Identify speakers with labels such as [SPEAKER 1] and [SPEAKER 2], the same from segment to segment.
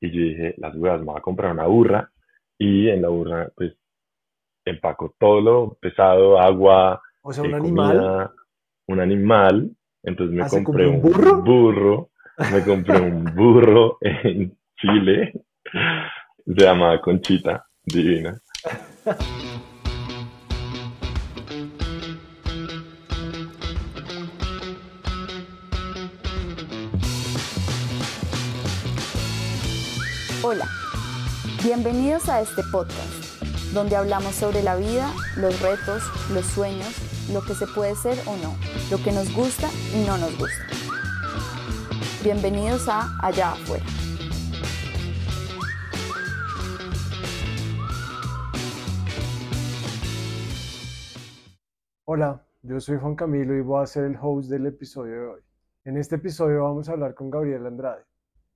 [SPEAKER 1] Y yo dije, las huevas, me voy a comprar una burra. Y en la burra, pues, empaco todo lo pesado, agua,
[SPEAKER 2] O sea, un
[SPEAKER 1] eh,
[SPEAKER 2] animal.
[SPEAKER 1] comida, un animal. Entonces me
[SPEAKER 2] Ah, ¿se
[SPEAKER 1] compré
[SPEAKER 2] un burro?
[SPEAKER 1] burro, me compré un burro en Chile, se llamaba Conchita, divina.
[SPEAKER 3] Hola, bienvenidos a este podcast, donde hablamos sobre la vida, los retos, los sueños, lo que se puede ser o no, lo que nos gusta y no nos gusta. Bienvenidos a Allá afuera.
[SPEAKER 2] Hola, yo soy Juan Camilo y voy a ser el host del episodio de hoy. En este episodio vamos a hablar con Gabriel Andrade.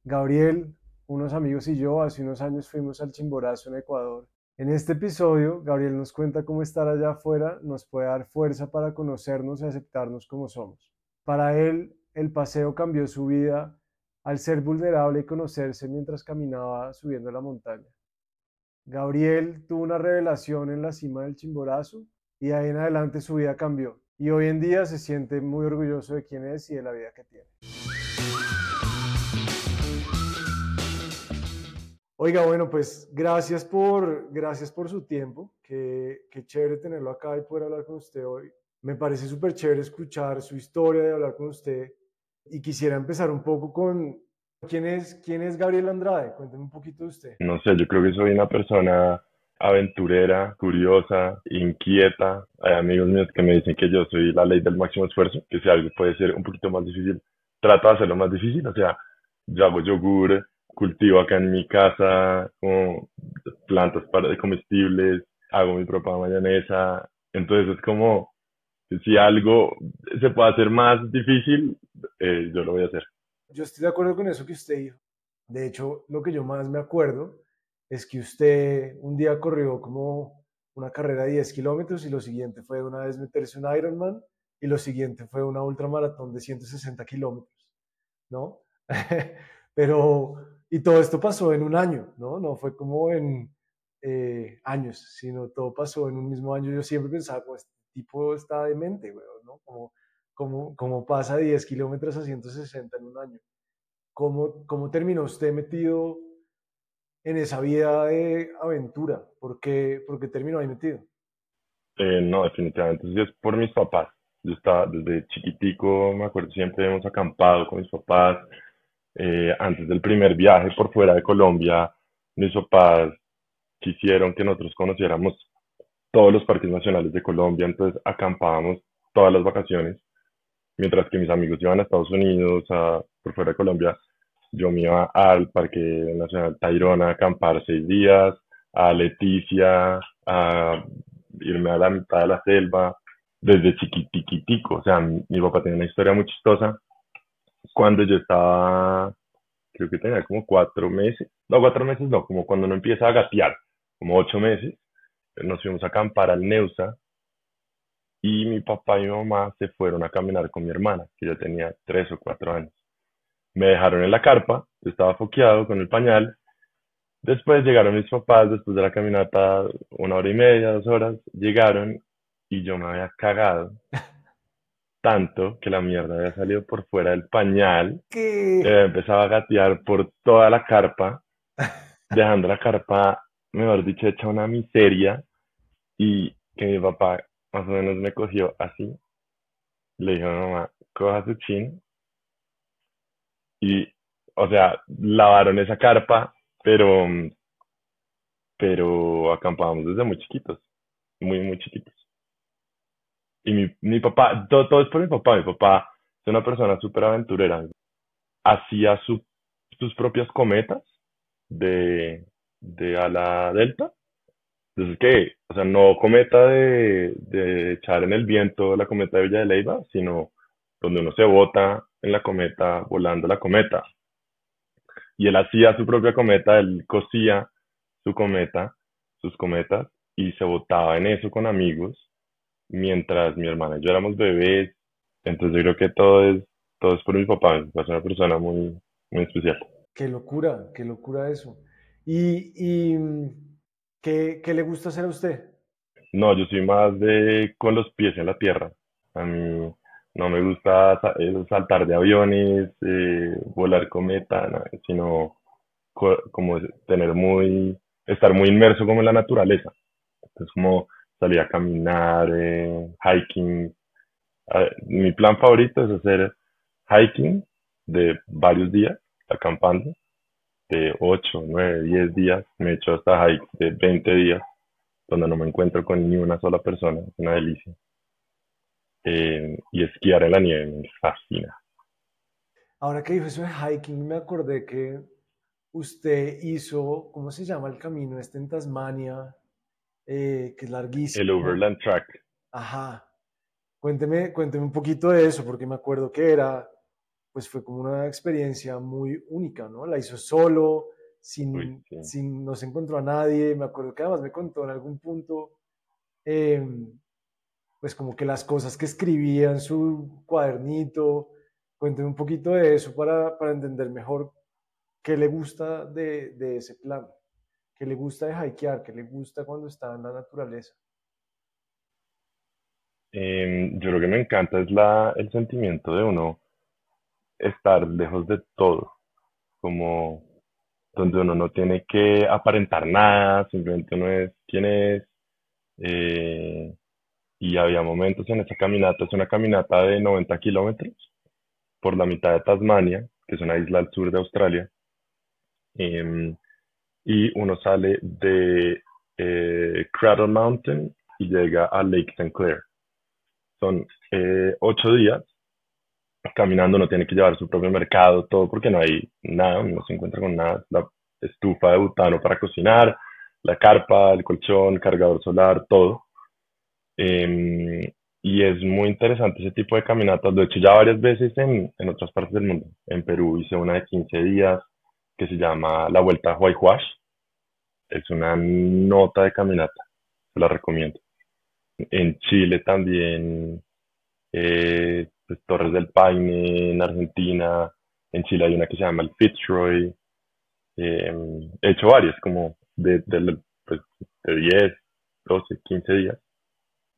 [SPEAKER 2] Gabriel, unos amigos y yo hace unos años fuimos al Chimborazo en Ecuador. En este episodio, Gabriel nos cuenta cómo estar allá afuera nos puede dar fuerza para conocernos y aceptarnos como somos. Para él, el paseo cambió su vida al ser vulnerable y conocerse mientras caminaba subiendo la montaña. Gabriel tuvo una revelación en la cima del Chimborazo y de ahí en adelante su vida cambió. Y hoy en día se siente muy orgulloso de quién es y de la vida que tiene. Oiga, bueno, pues gracias por, gracias por su tiempo. Qué, qué chévere tenerlo acá y poder hablar con usted hoy. Me parece súper chévere escuchar su historia y hablar con usted. Y quisiera empezar un poco con quién es, quién es Gabriel Andrade. Cuénteme un poquito de usted.
[SPEAKER 1] No sé, yo creo que soy una persona aventurera, curiosa, inquieta. Hay amigos míos que me dicen que yo soy la ley del máximo esfuerzo, que si algo puede ser un poquito más difícil, trato de hacerlo más difícil. O sea, yo hago yogur, cultivo acá en mi casa como plantas para comestibles, hago mi propia mayonesa. Entonces es como, si algo se puede hacer más difícil, eh, yo lo voy a hacer.
[SPEAKER 2] Yo estoy de acuerdo con eso que usted dijo. De hecho, lo que yo más me acuerdo es que usted un día corrió como una carrera de 10 kilómetros y lo siguiente fue una vez meterse un Ironman y lo siguiente fue una ultramaratón de 160 kilómetros, ¿no? Pero, y todo esto pasó en un año, ¿no? No fue como en eh, años, sino todo pasó en un mismo año. Yo siempre pensaba, como este tipo está demente, weón, ¿no? Como, como, como pasa de 10 kilómetros a 160 en un año. ¿Cómo, cómo terminó usted metido en esa vida de aventura? ¿Por qué, por qué terminó ahí metido?
[SPEAKER 1] Eh, no, definitivamente. Es por mis papás. Yo estaba desde chiquitico, me acuerdo, siempre hemos acampado con mis papás. Eh, antes del primer viaje por fuera de Colombia, mis papás quisieron que nosotros conociéramos todos los parques nacionales de Colombia, entonces acampábamos todas las vacaciones, mientras que mis amigos iban a Estados Unidos, a, por fuera de Colombia, yo me iba al Parque Nacional Tayrona a acampar seis días, a Leticia, a irme a la mitad de la selva, desde chiquitiquitico, o sea, mi, mi papá tiene una historia muy chistosa. Cuando yo estaba, creo que tenía como cuatro meses, no, cuatro meses no, como cuando uno empieza a gatear, como ocho meses, nos fuimos a acampar al Neusa y mi papá y mi mamá se fueron a caminar con mi hermana, que yo tenía tres o cuatro años. Me dejaron en la carpa, yo estaba foqueado con el pañal. Después llegaron mis papás, después de la caminata, una hora y media, dos horas, llegaron y yo me había cagado tanto que la mierda había salido por fuera del pañal,
[SPEAKER 2] ¿Qué?
[SPEAKER 1] eh, empezaba a gatear por toda la carpa, dejando la carpa, mejor dicho, hecha una miseria, y que mi papá más o menos me cogió así, le dijo a mi mamá, coja su chin, y, o sea, lavaron esa carpa, pero, pero acampábamos desde muy chiquitos, muy, muy chiquitos. Y mi, papá, todo, todo es por mi papá, mi papá es una persona súper aventurera, hacía su, sus propias cometas de, de ala delta. Entonces, ¿qué? O sea, no cometa de, de echar en el viento la cometa de Villa de Leyva, sino donde uno se bota en la cometa, volando la cometa. Y él hacía su propia cometa, él cosía su cometa, sus cometas, y se botaba en eso con amigos, mientras mi hermana y yo éramos bebés. Entonces yo creo que todo es, todo es por mi papá, mi papá es una persona muy, muy especial.
[SPEAKER 2] Qué locura, qué locura eso. ¿Y, ¿qué, qué le gusta hacer a usted?
[SPEAKER 1] No, yo soy más de con los pies en la tierra. A mí no me gusta eh, saltar de aviones, eh, volar cometa, sino como tener muy, estar muy inmerso como en la naturaleza. Entonces como salir a caminar, eh, hiking. mi plan favorito es hacer hiking de varios días, acampando, de 8, 9, 10 días. Me he hecho hasta hike de 20 días, donde no me encuentro con ni una sola persona. Es una delicia. Eh, y esquiar en la nieve me fascina.
[SPEAKER 2] Ahora que dijo eso de hiking, me acordé que usted hizo, ¿cómo se llama el camino este en Tasmania? Eh, que es larguísimo.
[SPEAKER 1] El Overland Track.
[SPEAKER 2] Ajá. Cuénteme, cuénteme un poquito de eso, porque me acuerdo que era, pues fue como una experiencia muy única, ¿no? La hizo solo, sin, sin no se encontró a nadie. Me acuerdo que además me contó en algún punto eh, pues como que las cosas que escribía en su cuadernito. Cuénteme un poquito de eso para, para entender mejor qué le gusta de, de, ese plan, qué le gusta de hikear, qué le gusta cuando está en la naturaleza.
[SPEAKER 1] Em, yo lo que me encanta es la, el sentimiento de uno estar lejos de todo, como donde uno no tiene que aparentar nada, simplemente uno es quien es, eh, y había momentos en esa caminata, es una caminata de 90 kilómetros por la mitad de Tasmania, que es una isla al sur de Australia, em, y uno sale de eh, Cradle Mountain y llega a Lake St. Clair. Son eh, ocho días caminando, no tiene que llevar su propio mercado, todo porque no hay nada, no se encuentra con nada, la estufa de butano para cocinar, la carpa, el colchón, cargador solar, todo. Em, y es muy interesante ese tipo de caminatas. Lo he hecho ya varias veces en, en otras partes del mundo. En Perú hice una de 15 días que se llama La Vuelta a Huayhuash. Es una nota de caminata, la recomiendo. En Chile también, eh, pues, Torres del Paine, en Argentina. En Chile hay una que se llama el Fitzroy. Em, he hecho varias, como de, de, pues, de 10, 12, 15 días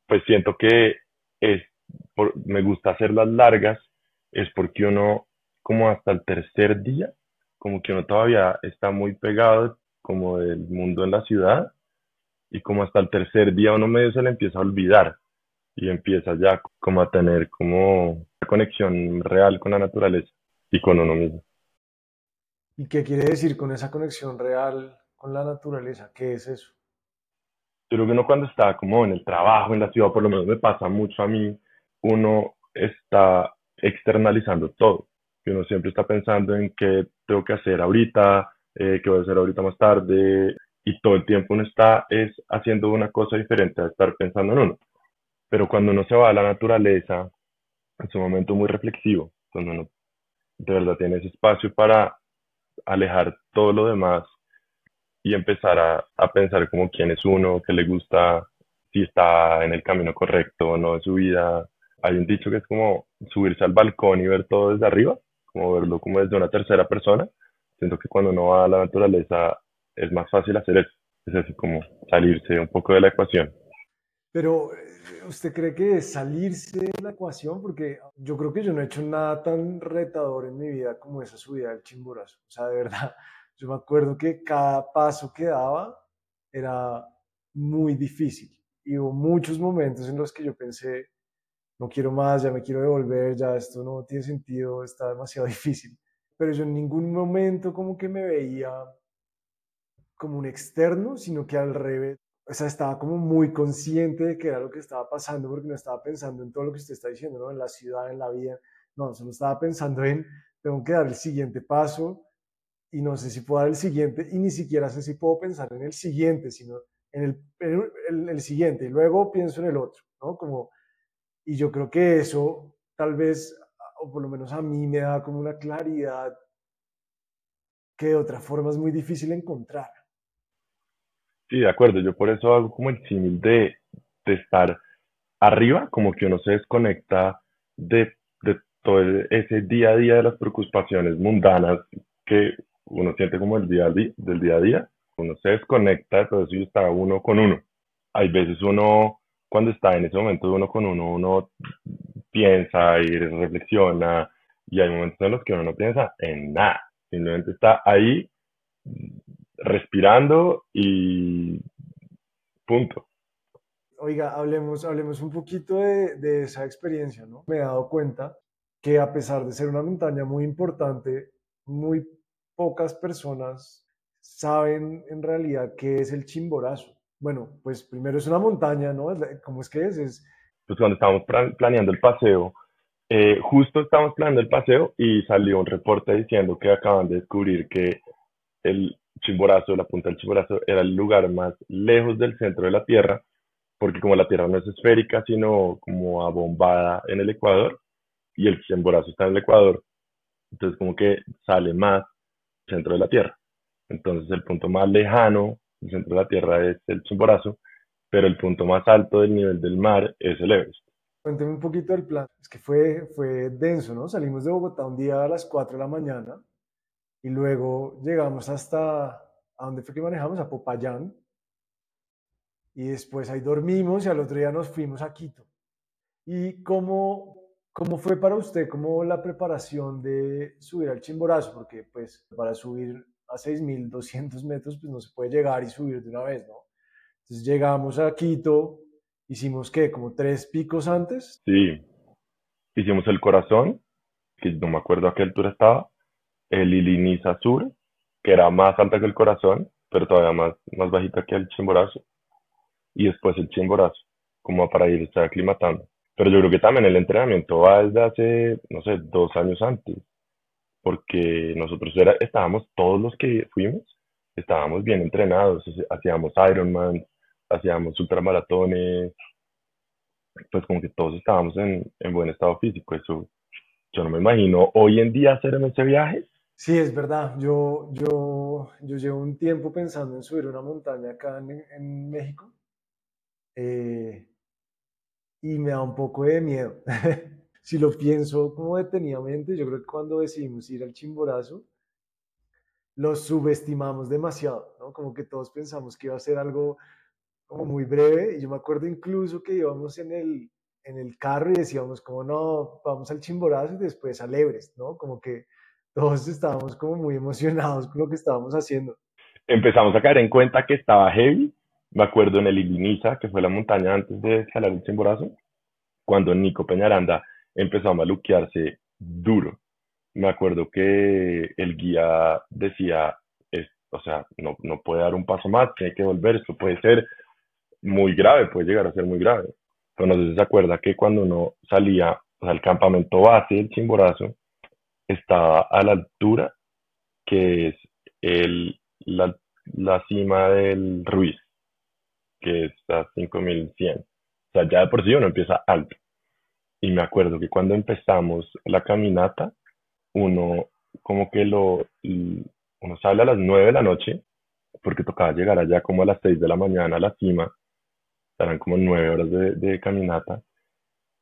[SPEAKER 1] pues siento que es, me gusta hacerlas largas, es porque uno, como hasta el tercer día, como que uno todavía está muy pegado como del mundo en la ciudad y como hasta el tercer día uno medio se le empieza a olvidar y empieza ya como a tener como una conexión real con la naturaleza y con uno mismo.
[SPEAKER 2] ¿Y qué quiere decir con esa conexión real con la naturaleza? ¿Qué es eso?
[SPEAKER 1] Yo creo que uno cuando está como en el trabajo, en la ciudad, por lo menos me pasa mucho a mí, uno está externalizando todo. Y uno siempre está pensando en qué tengo que hacer ahorita, eh, qué voy a hacer ahorita más tarde, y todo el tiempo uno está es haciendo una cosa diferente a estar pensando en uno. Pero cuando uno se va a la naturaleza, es un momento muy reflexivo, cuando uno de verdad tiene ese espacio para alejar todo lo demás y empezar a, a pensar como quién es uno, qué le gusta, si está en el camino correcto o no de su vida. Hay un dicho que es como subirse al balcón y ver todo desde arriba, como verlo como desde una tercera persona. Siento que cuando uno va a la naturaleza es más fácil hacer eso, es así como salirse un poco de la ecuación.
[SPEAKER 2] Pero, ¿usted cree que salirse de la ecuación? Porque yo creo que yo no he hecho nada tan retador en mi vida como esa subida del chimborazo. O sea, de verdad, yo me acuerdo que cada paso que daba era muy difícil. Y hubo muchos momentos en los que yo pensé, no quiero más, ya me quiero devolver, ya esto no tiene sentido, está demasiado difícil. Pero yo en ningún momento como que me veía como un externo, sino que al revés, o sea, estaba como muy consciente de que era lo que estaba pasando, porque no estaba pensando en todo lo que usted está diciendo, ¿no? En la ciudad, en la vida, no, solo estaba pensando en, tengo que dar el siguiente paso, y no sé si puedo dar el siguiente y ni siquiera sé si puedo pensar en el siguiente, sino en el, el, siguiente y luego pienso en el otro, ¿no? Como, y yo creo que eso tal vez, o por lo menos a mí me da como una claridad que de otra forma es muy difícil encontrar.
[SPEAKER 1] Sí, de acuerdo, yo por eso hago como el símil de, estar arriba, como que uno se desconecta de, de todo ese día a día de las preocupaciones mundanas que uno siente como el día del día a día, uno se desconecta de todo eso está uno con uno. Hay veces uno, cuando está en ese momento uno con uno, uno piensa y reflexiona y hay momentos en los que uno no piensa en nada, simplemente está ahí respirando y punto.
[SPEAKER 2] Oiga, hablemos, hablemos un poquito de, de, esa experiencia, ¿no? Me he dado cuenta que a pesar de ser una montaña muy importante, muy pocas personas saben en realidad qué es el Chimborazo. Bueno, pues primero es una montaña, ¿no? ¿Cómo es que es? es...
[SPEAKER 1] Pues cuando estábamos planeando el paseo, eh, justo estábamos planeando el paseo y salió un reporte diciendo que acaban de descubrir que el Chimborazo, la punta del Chimborazo, era el lugar más lejos del centro de la Tierra, porque como la Tierra no es esférica, sino como abombada en el Ecuador, y el Chimborazo está en el Ecuador, entonces como que sale más centro de la Tierra. Entonces el punto más lejano del centro de la Tierra es el Chimborazo, pero el punto más alto del nivel del mar es el Everest.
[SPEAKER 2] Cuénteme un poquito del plan. Es que fue, fue denso, ¿no? Salimos de Bogotá un día a las 4 de la mañana y luego llegamos hasta, ¿a dónde fue que manejamos? A Popayán. Y después ahí dormimos y al otro día nos fuimos a Quito. ¿Y cómo, cómo fue para usted cómo la preparación de subir al Chimborazo? Porque pues para subir a 6.200 metros pues no se puede llegar y subir de una vez, ¿no? Entonces llegamos a Quito, hicimos qué, como tres picos antes.
[SPEAKER 1] Sí, hicimos el corazón, que no me acuerdo a qué altura estaba, el Iliniza Sur, que era más alta que el corazón, pero todavía más, más bajita que el Chimborazo, y después el Chimborazo, como para irse aclimatando. Pero yo creo que también el entrenamiento va desde hace, no sé, dos años antes, porque nosotros era, estábamos, todos los que fuimos, estábamos bien entrenados, hacíamos Ironman, hacíamos ultramaratones, pues como que todos estábamos en, en buen estado físico, eso yo no me imagino hoy en día hacer ese viaje.
[SPEAKER 2] Sí, es verdad. Yo, yo, yo llevo un tiempo pensando en subir una montaña acá en, en México eh, y me da un poco de miedo. si lo pienso como detenidamente, yo creo que cuando decidimos ir al Chimborazo, lo subestimamos demasiado, ¿no? Como que todos pensamos que iba a ser algo como muy breve y yo me acuerdo incluso que íbamos en el, en el carro y decíamos como no, vamos al Chimborazo y después al Everest, ¿no? Como que todos estábamos como muy emocionados con lo que estábamos haciendo.
[SPEAKER 1] Empezamos a caer en cuenta que estaba heavy. Me acuerdo en el Iliniza, que fue la montaña antes de escalar el Chimborazo, cuando Nico Peñaranda empezó a maluquearse duro. Me acuerdo que el guía decía, es, o sea, no, no puede dar un paso más, tiene que volver, esto puede ser muy grave, puede llegar a ser muy grave. Pero no sé si se acuerda que cuando uno salía al campamento base del Chimborazo, estaba a la altura que es el, la, la cima del Ruiz, que está a 5100. O sea, ya de por sí uno empieza alto. Y me acuerdo que cuando empezamos la caminata, uno como que lo, uno sale a las 9 de la noche, porque tocaba llegar allá como a las 6 de la mañana a la cima, estarán como nueve horas de, de, caminata,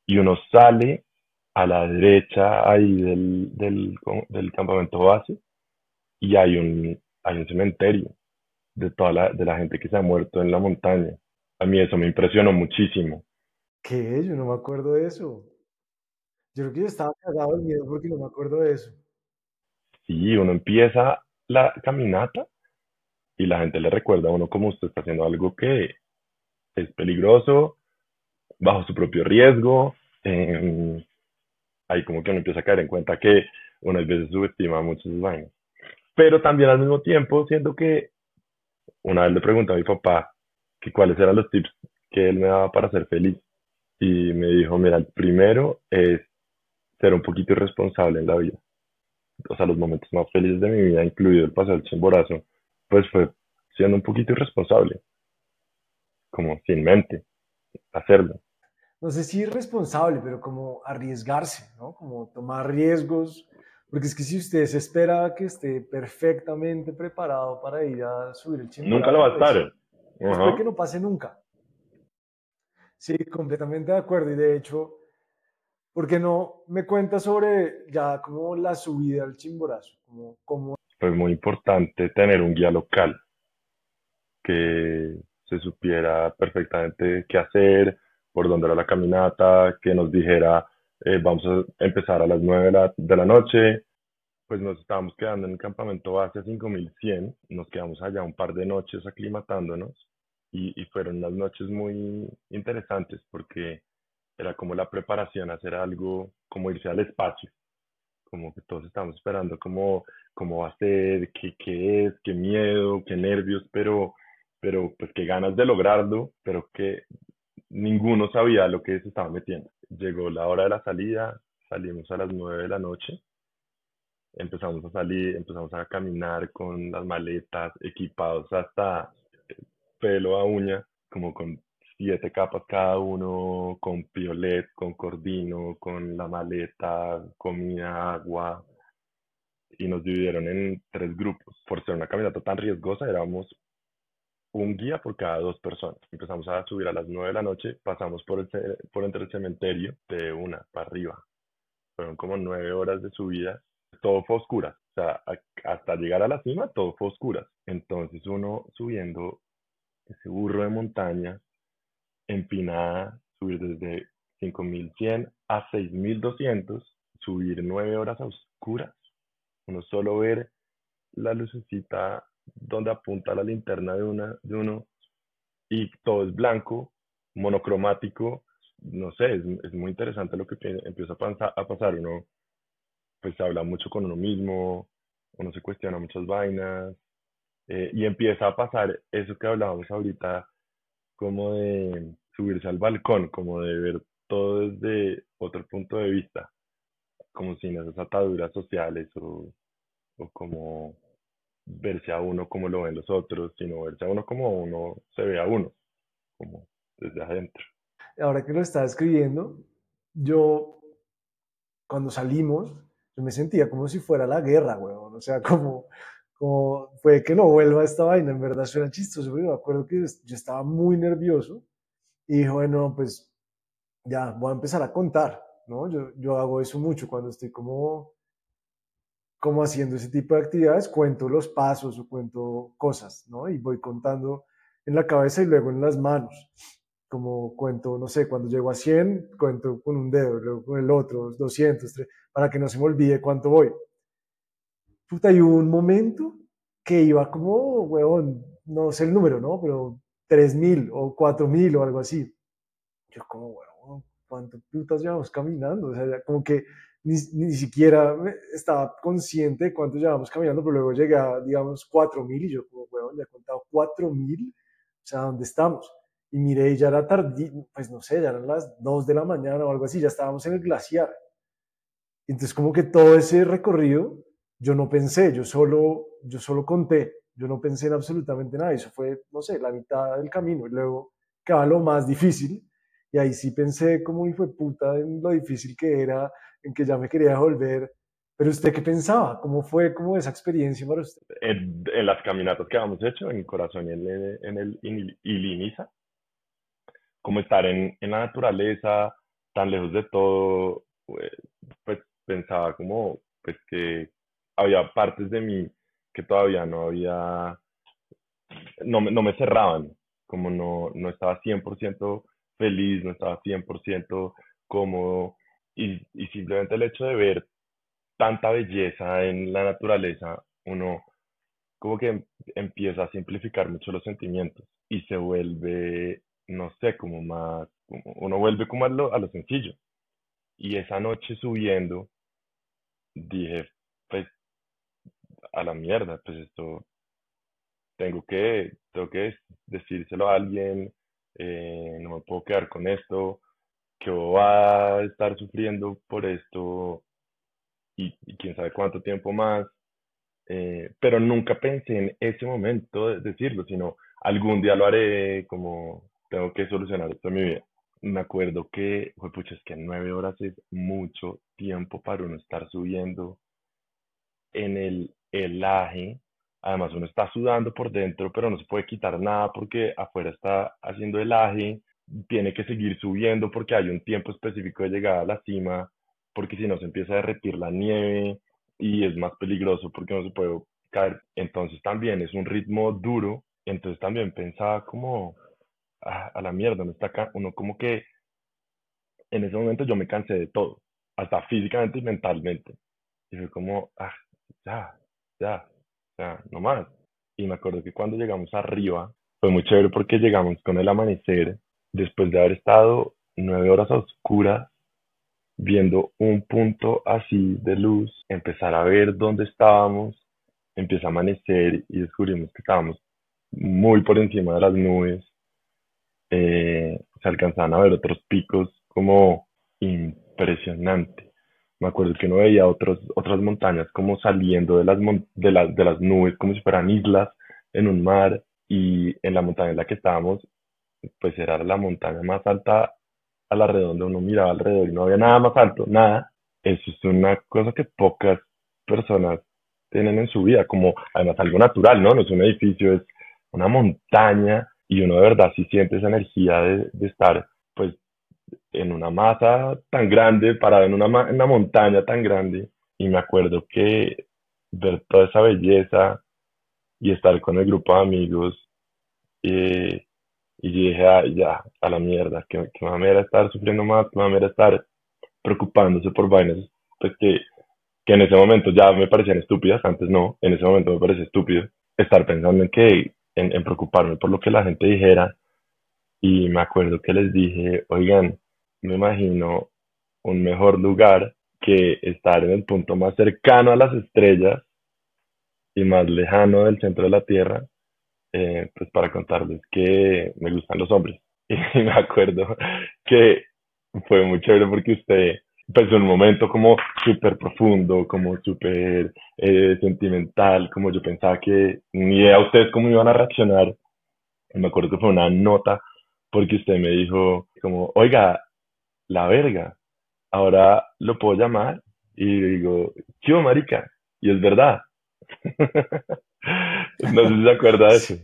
[SPEAKER 1] y uno sale a la derecha ahí del, del, del, campamento base y hay un, hay un cementerio de toda la, de la gente que se ha muerto en la montaña. A mí eso me impresionó muchísimo.
[SPEAKER 2] ¿Qué? Yo no me acuerdo de eso. Yo creo que yo estaba cagado de miedo porque no me acuerdo de eso.
[SPEAKER 1] Sí, uno empieza la caminata y la gente le recuerda a uno como usted está haciendo algo que es peligroso, bajo su propio riesgo. Eh, ahí como que uno empieza a caer en cuenta que unas veces subestima muchos vainas. Pero también al mismo tiempo siento que una vez le pregunté a mi papá que cuáles eran los tips que él me daba para ser feliz. Y me dijo, mira, el primero es ser un poquito irresponsable en la vida. O sea, los momentos más felices de mi vida, incluido el paseo del chimborazo, pues fue siendo un poquito irresponsable como sin mente hacerlo.
[SPEAKER 2] No sé si responsable, pero como arriesgarse, ¿no? Como tomar riesgos, porque es que si usted se espera que esté perfectamente preparado para ir a subir el chimborazo,
[SPEAKER 1] nunca lo va a estar.
[SPEAKER 2] Pues, uh que no pase nunca. Sí, completamente de acuerdo. Y de hecho, ¿por qué no me cuenta sobre ya como la subida al chimborazo? Como, como...
[SPEAKER 1] muy importante tener un guía local que se supiera perfectamente qué hacer, por dónde era la caminata, que nos dijera, eh, vamos a empezar a las 9 de la, noche, pues nos estábamos quedando en el campamento base a 5100, nos quedamos allá un par de noches aclimatándonos y, y fueron unas noches muy interesantes porque era como la preparación hacer algo, como irse al espacio, como que todos estábamos esperando cómo, cómo va a ser, qué, qué es, qué miedo, qué nervios, pero, pero pues qué ganas de lograrlo, pero que ninguno sabía lo que se estaba metiendo. Llegó la hora de la salida, salimos a las 9 de la noche empezamos a salir, empezamos a caminar con las maletas, equipados hasta pelo a uña, como con siete capas cada uno, con piolet, con cordino, con la maleta, comida, agua, y nos dividieron en tres grupos. Por ser una caminata tan riesgosa, éramos un guía por cada dos personas. Empezamos a subir a las nueve de la noche, pasamos por, el, por entre el cementerio de una para arriba. Fueron como nueve horas de subida todo fue oscura. O sea, hasta llegar a la cima, todo fue oscura. Entonces uno subiendo ese burro de montaña, empinada, subir desde 5100 a 6200, subir nueve horas a oscuras. Uno solo ver la lucecita donde apunta la linterna de, una, de uno y todo es blanco, monocromático. No sé, es, es muy interesante lo que empieza a, pasar. Uno pues habla mucho con uno mismo, uno se cuestiona muchas vainas, eh, y empieza a pasar eso que hablábamos ahorita, como de subirse al balcón, como de ver todo desde otro punto de vista, como sin esas ataduras sociales o, como verse a uno como lo ven los otros, sino verse a uno como uno se ve a uno, como desde adentro.
[SPEAKER 2] Ahora que lo está escribiendo, yo cuando salimos, yo me sentía como si fuera la guerra, weón. O sea, como, como puede que no vuelva esta vaina, en verdad suena chistoso, pero me acuerdo que yo estaba muy nervioso y dije, bueno, pues ya, voy a empezar a contar, ¿no? Yo, yo hago eso mucho cuando estoy como, como haciendo ese tipo de actividades, cuento los pasos o cuento cosas, ¿no? Y voy contando en la cabeza y luego en las manos como cuento, no sé, cuando llego a 100, cuento con un dedo, luego con el otro, 200, 300 para que no se me olvide cuánto voy. Puta, y hubo un momento que iba como, huevón, no sé el número, ¿no? Pero 3.000 o 4.000 o algo así. Yo como, huevón, ¿cuánto putas llevamos caminando? O sea, como que ni, ni siquiera estaba consciente de cuánto llevamos caminando, pero luego llegué a, digamos, 4.000 y yo como, huevón, ya he contado 4.000, o sea, ¿dónde estamos? Y miré, ya era tarde, pues no sé, ya eran las 2 de la mañana o algo así, ya estábamos en el glaciar. Entonces como que todo ese recorrido yo no pensé, yo solo, yo solo conté, yo no pensé en absolutamente nada, eso fue, no sé, la mitad del camino, y luego quedaba lo más difícil, y ahí sí pensé como fue puta en lo difícil que era, en que ya me quería volver, pero usted qué pensaba, cómo fue como esa experiencia para usted?
[SPEAKER 1] En, las caminatas que habíamos hecho en Corazón y en el, en el Iliniza, como estar en, en la naturaleza, tan lejos de todo, pues, pues pensaba como pues que había partes de mí que todavía no había, no, no me cerraban, como no, no estaba 100% feliz, no estaba 100% cómodo y, y simplemente el hecho de ver tanta belleza en la naturaleza, uno como que empieza a simplificar mucho los sentimientos y se vuelve, no sé, como más, uno vuelve como a lo, a lo sencillo. Y esa noche subiendo, dije, pues, a la mierda, pues esto, tengo que, tengo que decírselo a alguien, eh, no me puedo quedar con esto, que va a estar sufriendo por esto y, quién sabe cuánto tiempo más, eh, pero nunca pensé en ese momento de decirlo, sino algún día lo haré, como tengo que solucionar esto en mi vida. Me acuerdo que, fue pucha, es que nueve horas es mucho tiempo para uno estar subiendo en el helaje. Además, uno está sudando por dentro, pero no se puede quitar nada porque afuera está haciendo helaje. Tiene que seguir subiendo porque hay un tiempo específico de llegada a la cima, porque si no se empieza a derretir la nieve y es más peligroso porque no se puede caer. Entonces también es un ritmo duro. Entonces también pensaba como, ah, a la mierda, no está acá. Uno como que en ese momento yo me cansé de todo, hasta físicamente y mentalmente. Y fue como, ah, ya, ya, ya, no más. Y me acuerdo que cuando llegamos arriba, fue muy chévere porque llegamos con el amanecer, después de haber estado nueve horas oscuras, viendo un punto así de luz, empezar a ver dónde estábamos, empieza a amanecer y descubrimos que estábamos muy por encima de las nubes. Eh, se alcanzaban a ver otros picos como impresionante. Me acuerdo que uno veía otros, otras montañas como saliendo de las, de, las, de las nubes, como si fueran islas en un mar, y en la montaña en la que estábamos, pues era la montaña más alta a la redonda, uno miraba alrededor y no había nada más alto, nada. Eso es una cosa que pocas personas tienen en su vida, como además algo natural, ¿no? No es un edificio, es una montaña y uno de verdad sí siente esa energía de, de estar pues en una masa tan grande, parado en una, en una montaña tan grande. Y me acuerdo que ver toda esa belleza y estar con el grupo de amigos eh, y dije, ah, ya, a la mierda, que, que mamera estar sufriendo más, que mamera estar preocupándose por vainas, pues que, que en ese momento ya me parecían estúpidas, antes no, en ese momento me parecía estúpido estar pensando en que, en preocuparme por lo que la gente dijera, y me acuerdo que les dije, oigan, me imagino un mejor lugar que estar en el punto más cercano a las estrellas y más lejano del centro de la Tierra, eh, pues para contarles que me gustan los hombres. Y me acuerdo que fue muy chévere porque usted, pues un momento como súper profundo, como súper eh, sentimental, como yo pensaba que ni idea ustedes cómo iban a reaccionar. me acuerdo que fue una nota porque usted me dijo como, oiga, la verga, ahora lo puedo llamar y digo, ¿qué marica? Y es verdad. no sé si se acuerda de eso.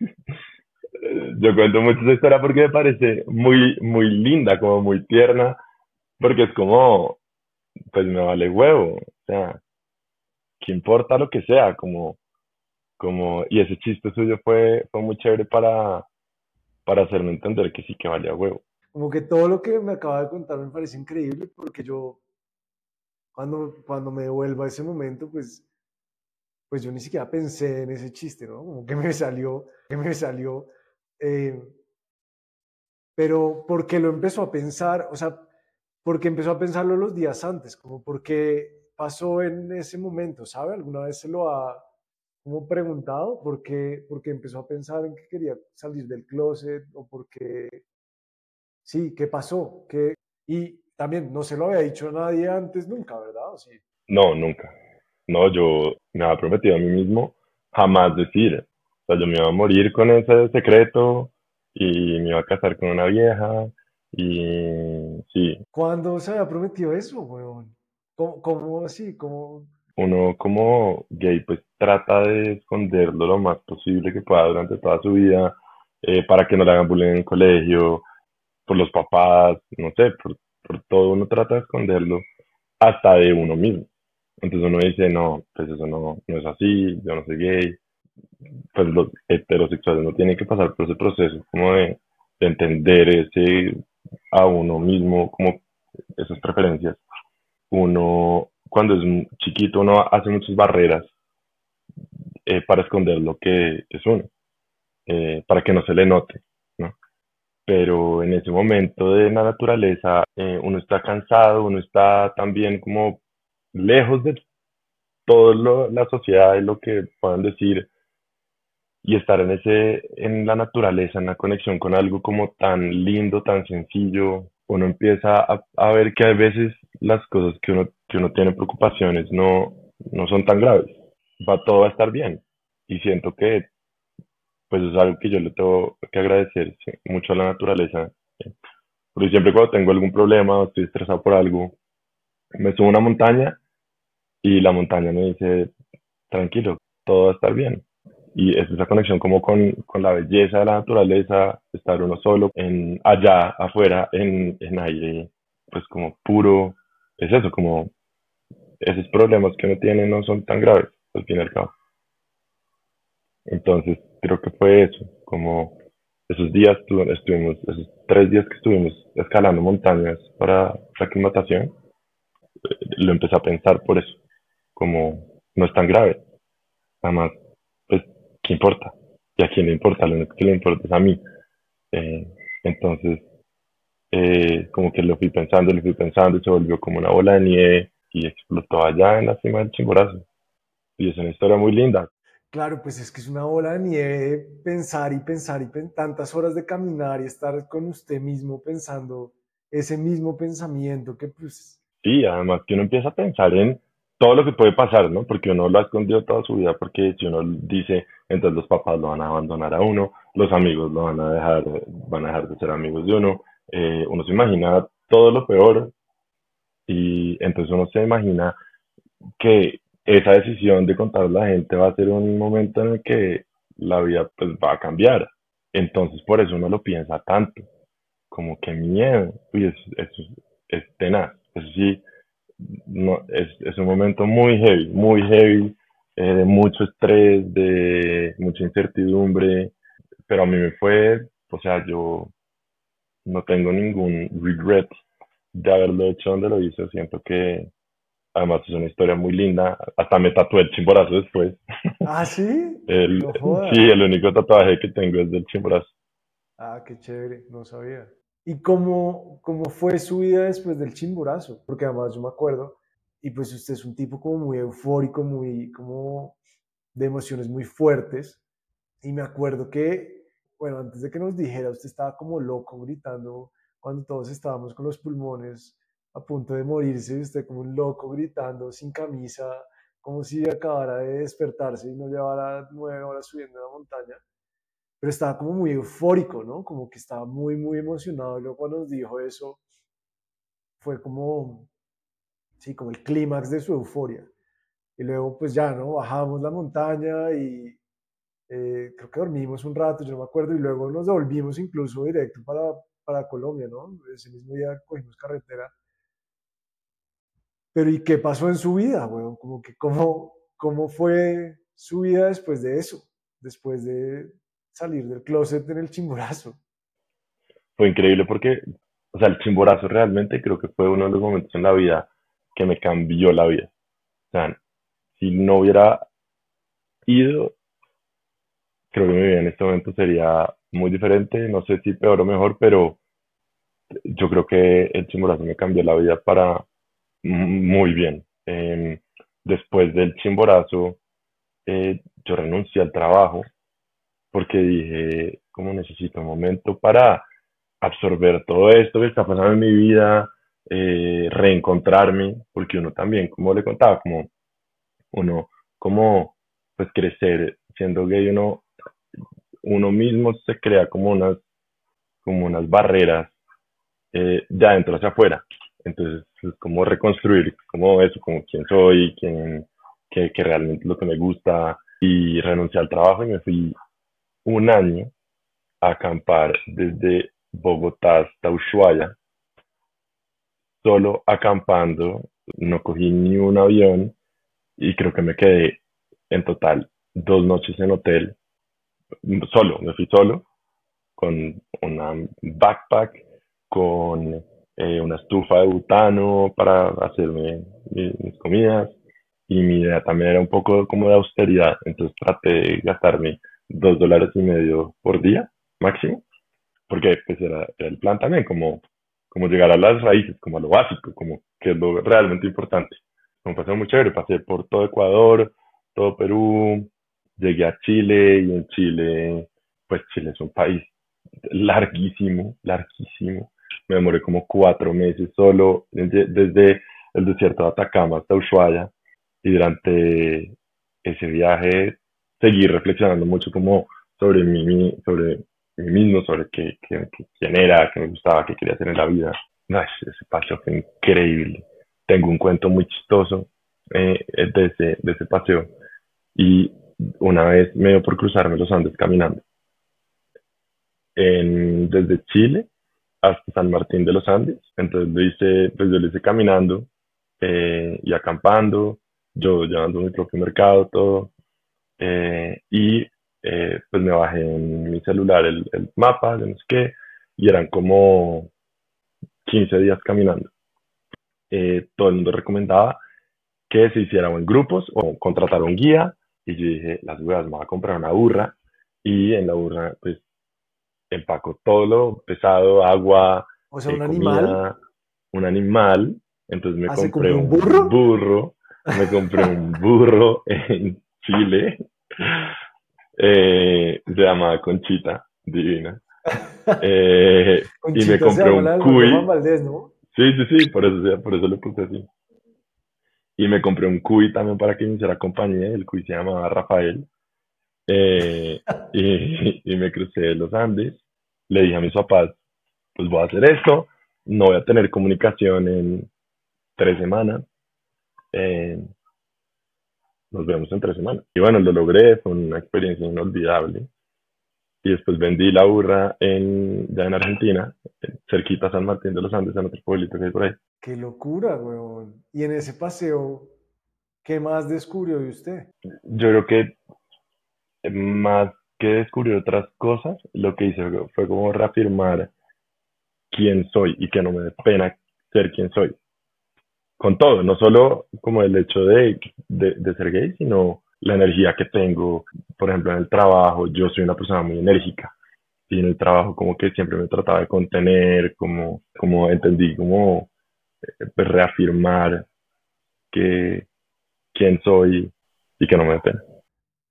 [SPEAKER 1] Yo cuento mucho esa historia porque me parece muy, muy linda, como muy tierna, porque es como, pues me vale huevo, o sea, ¿qué importa lo que sea? Como, como, y ese chiste suyo fue, fue muy chévere para, para hacerme entender que sí que valía huevo.
[SPEAKER 2] Como que todo lo que me acaba de contar me parece increíble porque yo, cuando, cuando me vuelvo a ese momento, pues pues yo ni siquiera pensé en ese chiste, ¿no? Como que me salió, que me salió. Eh, pero porque lo empezó a pensar, o sea, porque empezó a pensarlo los días antes, como porque pasó en ese momento, ¿sabe? ¿Alguna vez se lo ha como preguntado? ¿Por qué, porque empezó a pensar en que quería salir del closet o porque, sí, ¿qué pasó? ¿Qué? Y también no se lo había dicho a nadie antes nunca, ¿verdad? sí?
[SPEAKER 1] No, nunca no, yo me había prometido a mí mismo jamás decir, o sea, yo me iba a morir con ese secreto y me iba a casar con una vieja y sí.
[SPEAKER 2] ¿Cuándo se había prometido eso, weón? ¿Cómo, así? ¿Cómo...
[SPEAKER 1] Uno como gay pues trata de esconderlo lo más posible que pueda durante toda su vida eh, para que no le hagan bullying en el colegio, por los papás, no sé, por, todo uno trata de esconderlo hasta de uno mismo. Entonces uno dice, no, pues eso no, no es así, yo no soy gay. Pues los heterosexuales no tienen que pasar por ese proceso como de, entender ese a uno mismo, como esas preferencias. Uno, cuando es chiquito, uno hace muchas barreras eh, para esconder lo que es uno, eh, para que no se le note, ¿no? Pero en ese momento de la naturaleza, eh, uno está cansado, uno está también como lejos de toda la sociedad y lo que puedan decir y estar en ese en la naturaleza en la conexión con algo como tan lindo tan sencillo uno empieza a, ver que a veces las cosas que uno que uno tiene preocupaciones no no son tan graves. Va todo a estar bien. Y siento que pues es algo que yo le tengo que agradecer mucho a la naturaleza porque siempre cuando tengo algún problema o estoy estresado por algo me subo a una montaña y la montaña me dice, tranquilo, todo va a estar bien. Y es esa conexión como con, con la belleza de la naturaleza, estar uno solo en allá, afuera, en, en aire, pues como puro, es eso, como esos problemas que uno tiene no son tan graves, al fin y al cabo. Entonces, creo que fue eso, como esos días estuvimos, esos tres días que estuvimos escalando montañas para la aclimatación, eh, lo empecé a pensar por eso, como no es tan grave, además, pues, ¿qué importa? ¿Y a quién le importa? Lo único que le importa es a mí. Eh, entonces, eh, como que lo fui pensando, lo fui pensando, y se volvió como una bola de nieve y explotó allá en la cima del Chimborazo. Y es una historia muy linda.
[SPEAKER 2] Claro, pues es que es una bola de nieve pensar y pensar y tantas horas de caminar y estar con usted mismo pensando ese mismo pensamiento que pues...
[SPEAKER 1] Sí, además que uno empieza a pensar en todo lo que puede pasar, ¿no? Porque uno lo ha escondido toda su vida, porque si uno dice, entonces los papás lo van a abandonar a uno, los amigos lo van a dejar, van a dejar de ser amigos de uno, eh, uno se imagina todo lo peor y entonces uno se imagina que esa decisión de contar a la gente va a ser un momento en el que la vida pues va a cambiar. Entonces por eso uno lo piensa tanto, como que miedo, uy, eso, es tenaz, eso sí, no, es, es un momento muy heavy, muy heavy, eh, de mucho estrés, de mucha incertidumbre, pero a mí me fue, o sea, yo no tengo ningún regret de haberlo hecho donde lo hice, siento que Además es una historia muy linda. Hasta me tatué el chimborazo después.
[SPEAKER 2] ¿Ah, sí?
[SPEAKER 1] el, sí, el único tatuaje que tengo es del chimborazo.
[SPEAKER 2] Ah, qué chévere, no sabía. ¿Y cómo, cómo fue su vida después del chimborazo? Porque además yo me acuerdo, y pues usted es un tipo como muy eufórico, muy como de emociones muy fuertes. Y me acuerdo que, bueno, antes de que nos dijera, usted estaba como loco gritando cuando todos estábamos con los pulmones a punto de morirse, usted como un loco gritando sin camisa, como si acabara de despertarse y no llevara nueve horas subiendo la montaña. Pero estaba como muy eufórico, ¿no? Como que estaba muy, muy emocionado. Y luego cuando nos dijo eso, fue como, sí, como el clímax de su euforia. Y luego, pues ya, ¿no? Bajamos la montaña y eh, creo que dormimos un rato, yo no me acuerdo, y luego nos devolvimos incluso directo para, para Colombia, ¿no? Ese mismo día cogimos carretera pero ¿y qué pasó en su vida, weón? Como que, ¿cómo, ¿Cómo fue su vida después de eso? Después de salir del closet en el chimborazo.
[SPEAKER 1] Fue increíble porque, o sea, el chimborazo realmente creo que fue uno de los momentos en la vida que me cambió la vida. O sea, si no hubiera ido, creo que mi vida en este momento sería muy diferente. No sé si peor o mejor, pero yo creo que el chimborazo me cambió la vida para, muy bien. Em, después del chimborazo, eh, yo renuncié al trabajo porque dije, como necesito un momento para absorber todo esto que está pasando en mi vida, eh, reencontrarme, porque uno también, como le contaba, como uno, como pues crecer siendo gay, uno, uno mismo se crea como unas, como unas barreras eh, de adentro hacia afuera. Entonces, es como reconstruir, como eso, como quién soy, quién, que realmente es lo que me gusta. Y renuncié al trabajo y me fui un año a acampar desde Bogotá hasta Ushuaia, solo acampando, no cogí ni un avión y creo que me quedé en total dos noches en hotel, solo, me fui solo, con una backpack, con eh, una estufa de butano para hacerme mis, comidas y mi idea también era un poco como de austeridad, entonces traté de gastarme dos dólares y medio por día máximo, porque pues era, el plan también, como, como llegar a las raíces, como a lo básico, como que es lo realmente importante. Me pasó muy chévere, pasé por todo Ecuador, todo Perú, llegué a Chile y en Chile, pues Chile es un país larguísimo, larguísimo me demoré como cuatro meses solo desde el desierto de Atacama hasta Ushuaia y durante ese viaje seguí reflexionando mucho como sobre mí, sobre mí mismo, sobre qué, quién era, qué me gustaba, qué quería hacer en la vida. ese paseo fue increíble. Tengo un cuento muy chistoso eh, de ese paseo y una vez me dio por cruzarme los Andes caminando. En, desde Chile hasta San Martín de los Andes. Entonces lo hice, pues yo lo hice caminando eh, y acampando, yo llevando mi propio mercado, todo. Eh, y eh, pues me bajé en mi celular el, el mapa, de no sé qué, y eran como 15 días caminando. Eh, todo el mundo recomendaba que se hiciera en grupos o contratar un guía, y yo dije, las huevas, me voy a comprar una burra, y en la burra, pues, empaco todo lo pesado, agua,
[SPEAKER 2] O sea,
[SPEAKER 1] eh,
[SPEAKER 2] un
[SPEAKER 1] comida,
[SPEAKER 2] animal.
[SPEAKER 1] un animal, entonces me
[SPEAKER 2] Ah, ¿se
[SPEAKER 1] compré
[SPEAKER 2] un burro?
[SPEAKER 1] burro, me compré un burro en Chile, eh, se llamaba Conchita, divina, eh, y me
[SPEAKER 2] Conchita
[SPEAKER 1] compré un cuy,
[SPEAKER 2] ¿no?
[SPEAKER 1] sí, sí, sí, por eso, por eso lo puse así, y me compré un cuy también para que me hiciera compañía, el cuy se llamaba Rafael, eh, y, y me crucé de los Andes, le dije a mis papás, pues voy a hacer esto, no voy a tener comunicación en tres semanas, eh, nos vemos en tres semanas. Y bueno, lo logré, fue una experiencia inolvidable. Y después vendí la burra en, ya en Argentina, cerquita a San Martín de los Andes, en otro pueblito que hay por ahí.
[SPEAKER 2] Qué locura, weón. Y en ese paseo, ¿qué más descubrió de usted?
[SPEAKER 1] Yo creo que eh, más que descubrir otras cosas, lo que hice fue- fue como reafirmar quién soy y que no me dé pena ser quien soy. Con todo, no solo como el hecho de, de, de ser gay, sino la energía que tengo, por ejemplo, en el trabajo, yo soy una persona muy enérgica y en el trabajo como que siempre me trataba de contener, como, como entendí, como eh, pues, reafirmar que quién soy y que no me dé pena.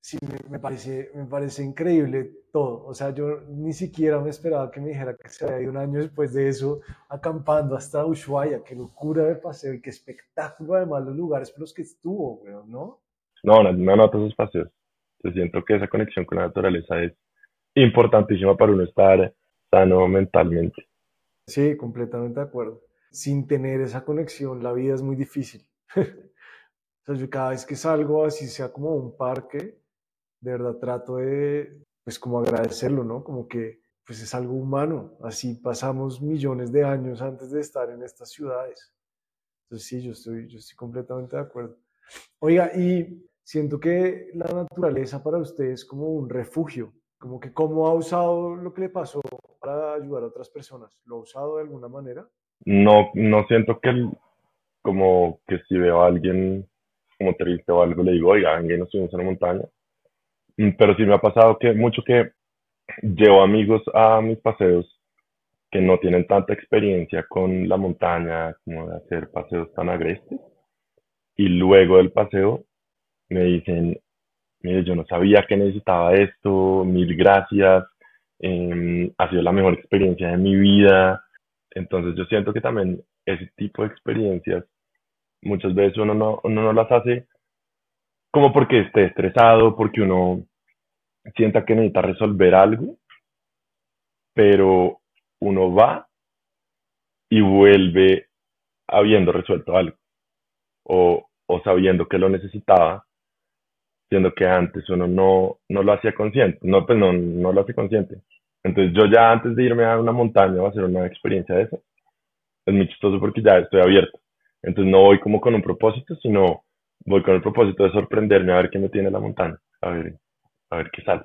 [SPEAKER 2] Sí, me, parece, me parece increíble todo. O sea, yo ni siquiera me esperaba que me dijera que se había ido un año después de eso acampando hasta Ushuaia. Qué locura de paseo y qué espectáculo además los lugares por los que estuvo, ¿no?
[SPEAKER 1] No, no, no noto esos paseos. Yo siento que esa conexión con la naturaleza es importantísima para uno estar sano mentalmente.
[SPEAKER 2] Sí, completamente de acuerdo. Sin tener esa conexión, la vida es muy difícil. O sea, yo cada vez que salgo, así sea como un parque, de verdad trato de, pues como agradecerlo, ¿no? Como que, pues es algo humano. Así pasamos millones de años antes de estar en estas ciudades. Entonces sí, yo estoy, yo estoy completamente de acuerdo. Oiga, y siento que la naturaleza para usted es como un refugio, como que cómo ha usado lo que le pasó para ayudar a otras personas. ¿Lo ha usado de alguna manera?
[SPEAKER 1] No, no siento que como que si veo a alguien como triste o algo, le digo, oiga, venga, y nos subimos a una montaña. Mm, Pero sí me ha pasado que mucho que llevo amigos a mis paseos que no tienen tanta experiencia con la montaña como de hacer paseos tan agrestes. Y luego del paseo me dicen, mire, yo no sabía que necesitaba esto, mil gracias, em, ha sido la mejor experiencia de mi vida. Entonces yo siento que también ese tipo de experiencias muchas veces uno no, uno no las hace como porque esté estresado, porque uno sienta que necesita resolver algo, pero uno va y vuelve habiendo resuelto algo o, o sabiendo que lo necesitaba, siendo que antes uno no, no lo hacía consciente, no, pues no, no lo hace consciente. Entonces yo ya antes de irme a una montaña o a hacer una experiencia de esa, es muy chistoso porque ya estoy abierto. Entonces no voy como con un propósito, sino voy con el propósito de sorprenderme a ver qué me tiene la montaña, a ver, a ver qué sale.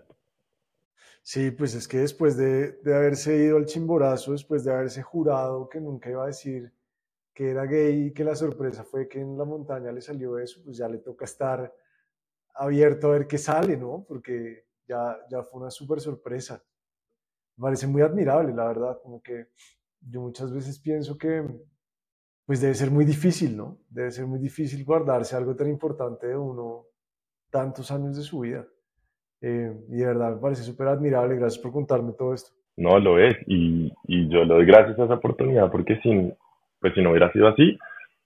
[SPEAKER 2] Sí, pues es que después de, de haberse ido al chimborazo, después de haberse jurado que nunca iba a decir que era gay y que la sorpresa fue que en la montaña le salió eso, pues ya le toca estar abierto a ver qué sale, ¿no? Porque ya, ya fue una súper sorpresa. Me parece muy admirable, la verdad, como que yo muchas veces pienso que pues debe ser muy difícil, ¿no? Debe ser muy difícil guardarse algo tan importante de uno tantos años de su vida. Eh, y de verdad me parece súper admirable. Gracias por contarme todo esto.
[SPEAKER 1] No lo es, y, y yo le doy gracias a esa oportunidad porque sin, pues si no hubiera sido así,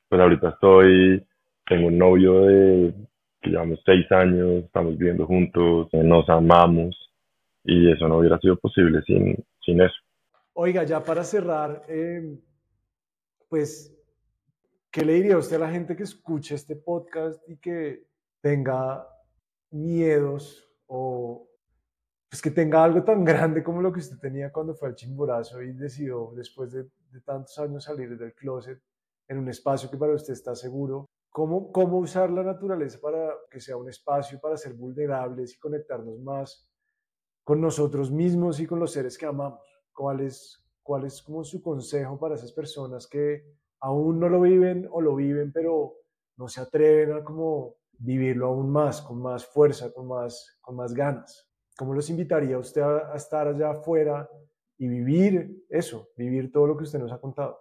[SPEAKER 1] pues ahorita estoy, tengo un novio de llevamos seis años, estamos viviendo juntos, eh, nos amamos, y eso no hubiera sido posible sin, sin eso.
[SPEAKER 2] Oiga, ya para cerrar, eh, pues, ¿qué le diría usted a la gente que escuche este podcast y que tenga miedos o pues que tenga algo tan grande como lo que usted tenía cuando fue al Chimborazo y decidió después de, de tantos años salir del closet en un espacio que para usted está seguro? ¿Cómo, ¿Cómo usar la naturaleza para que sea un espacio para ser vulnerables y conectarnos más con nosotros mismos y con los seres que amamos. ¿Cuál es, cuál es como su consejo para esas personas que aún no lo viven o lo viven, pero no se atreven a como vivirlo aún más, con más fuerza, con más, con más ganas? ¿Cómo los invitaría usted a, a estar allá afuera y vivir eso, vivir todo lo que usted nos ha contado?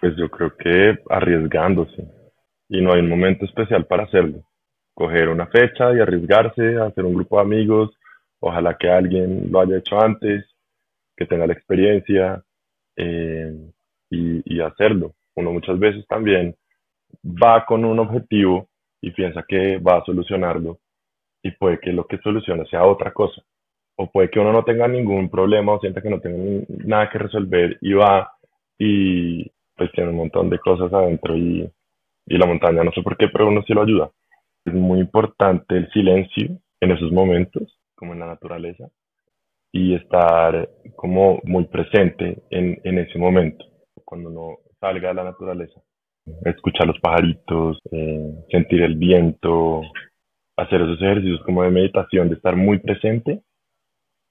[SPEAKER 1] Pues yo creo que arriesgándose. Y no hay un momento especial para hacerlo. Coger una fecha y arriesgarse, hacer un grupo de amigos. Ojalá que alguien lo haya hecho antes, que tenga la experiencia eh, y, y hacerlo. Uno muchas veces también va con un objetivo y piensa que va a solucionarlo y puede que lo que solucione sea otra cosa. O puede que uno no tenga ningún problema o sienta que no tenga nada que resolver y va y pues tiene un montón de cosas adentro y, y la montaña, no sé por qué, pero uno sí lo ayuda. Es muy importante el silencio en esos momentos, como en la naturaleza, y estar como muy presente en, en ese momento, cuando uno salga a la naturaleza. Escuchar los pajaritos, eh, sentir el viento, hacer esos ejercicios como de meditación, de estar muy presente,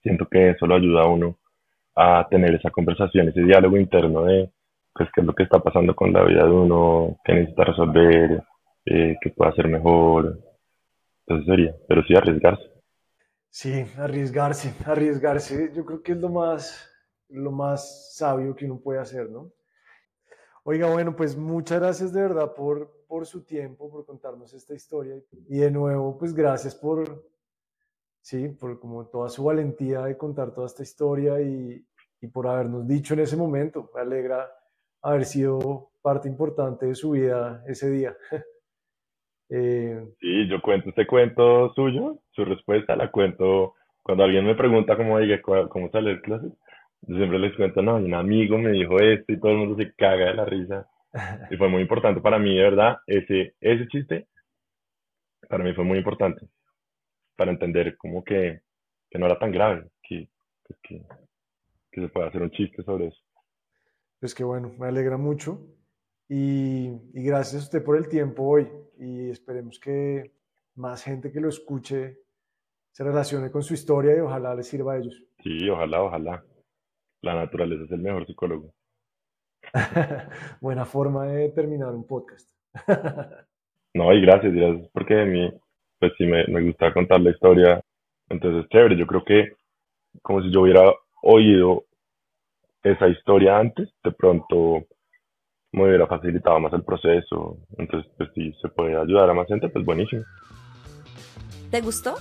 [SPEAKER 1] siento que eso lo ayuda a uno a tener esa conversación, ese diálogo interno de pues qué es lo que está pasando con la vida de uno, qué necesita resolver, eh, qué puede hacer mejor. Entonces sería, pero sí arriesgarse.
[SPEAKER 2] Sí, arriesgarse, arriesgarse, yo creo que es lo más, lo más sabio que uno puede hacer, ¿no? Oiga, bueno, pues muchas gracias de verdad por, por su tiempo, por contarnos esta historia. Y de nuevo, pues gracias por, sí, por como toda su valentía de contar toda esta historia y, y por habernos dicho en ese momento. Me alegra haber sido parte importante de su vida ese día.
[SPEAKER 1] eh, sí, yo cuento este cuento suyo, su respuesta la cuento cuando alguien me pregunta cómo, cómo sale el clase. Yo siempre les cuento, no, un amigo me dijo esto y todo el mundo se caga de la risa. Y fue muy importante para mí, de verdad, ese, ese chiste, para mí fue muy importante, para entender como que, que no era tan grave, que, que, que se puede hacer un chiste sobre eso.
[SPEAKER 2] Pues que bueno, me alegra mucho y, y, gracias a usted por el tiempo hoy y esperemos que más gente que lo escuche se relacione con su historia y ojalá les sirva a ellos.
[SPEAKER 1] Sí, ojalá, ojalá. La naturaleza es el mejor psicólogo.
[SPEAKER 2] Buena forma de terminar un podcast.
[SPEAKER 1] no, y gracias, gracias, porque a mí, pues sí, me, me gusta contar la historia. Entonces, chévere, yo creo que como si yo hubiera oído esa historia antes, de pronto me hubiera facilitado más el proceso. Entonces, pues si se puede ayudar a más gente, pues buenísimo.
[SPEAKER 3] ¿Te gustó?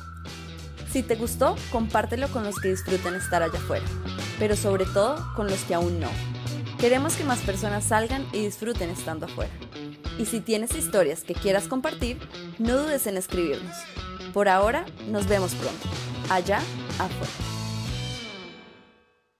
[SPEAKER 3] Si te gustó, compártelo con los que disfruten estar allá afuera, pero sobre todo con los que aún no. Queremos que más personas salgan y disfruten estando afuera. Y si tienes historias que quieras compartir, no dudes en escribirnos. Por ahora, nos vemos pronto. Allá afuera.